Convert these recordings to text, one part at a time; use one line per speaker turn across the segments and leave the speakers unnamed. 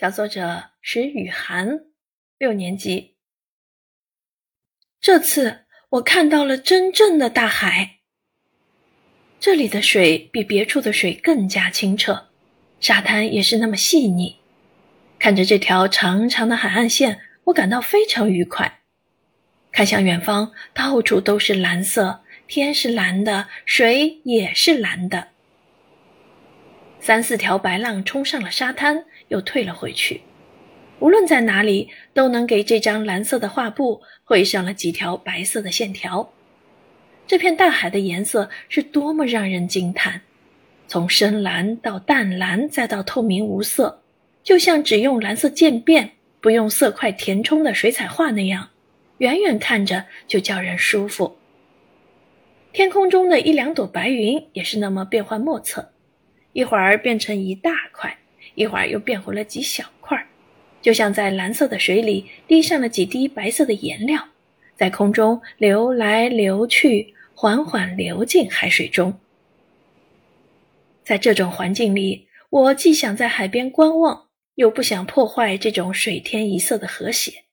小作者石雨涵，六年级。这次我看到了真正的大海。这里的水比别处的水更加清澈，沙滩也是那么细腻。看着这条长长的海岸线，我感到非常愉快。看向远方，到处都是蓝色，天是蓝的，水也是蓝的。三四条白浪冲上了沙滩，又退了回去。无论在哪里，都能给这张蓝色的画布绘上了几条白色的线条。这片大海的颜色是多么让人惊叹！从深蓝到淡蓝，再到透明无色，就像只用蓝色渐变、不用色块填充的水彩画那样，远远看着就叫人舒服。天空中的一两朵白云也是那么变幻莫测。一会儿变成一大块，一会儿又变回了几小块，就像在蓝色的水里滴上了几滴白色的颜料，在空中流来流去，缓缓流进海水中。在这种环境里，我既想在海边观望，又不想破坏这种水天一色的和谐。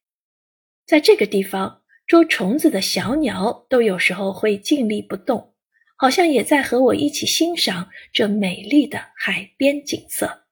在这个地方捉虫子的小鸟都有时候会静立不动。好像也在和我一起欣赏这美丽的海边景色。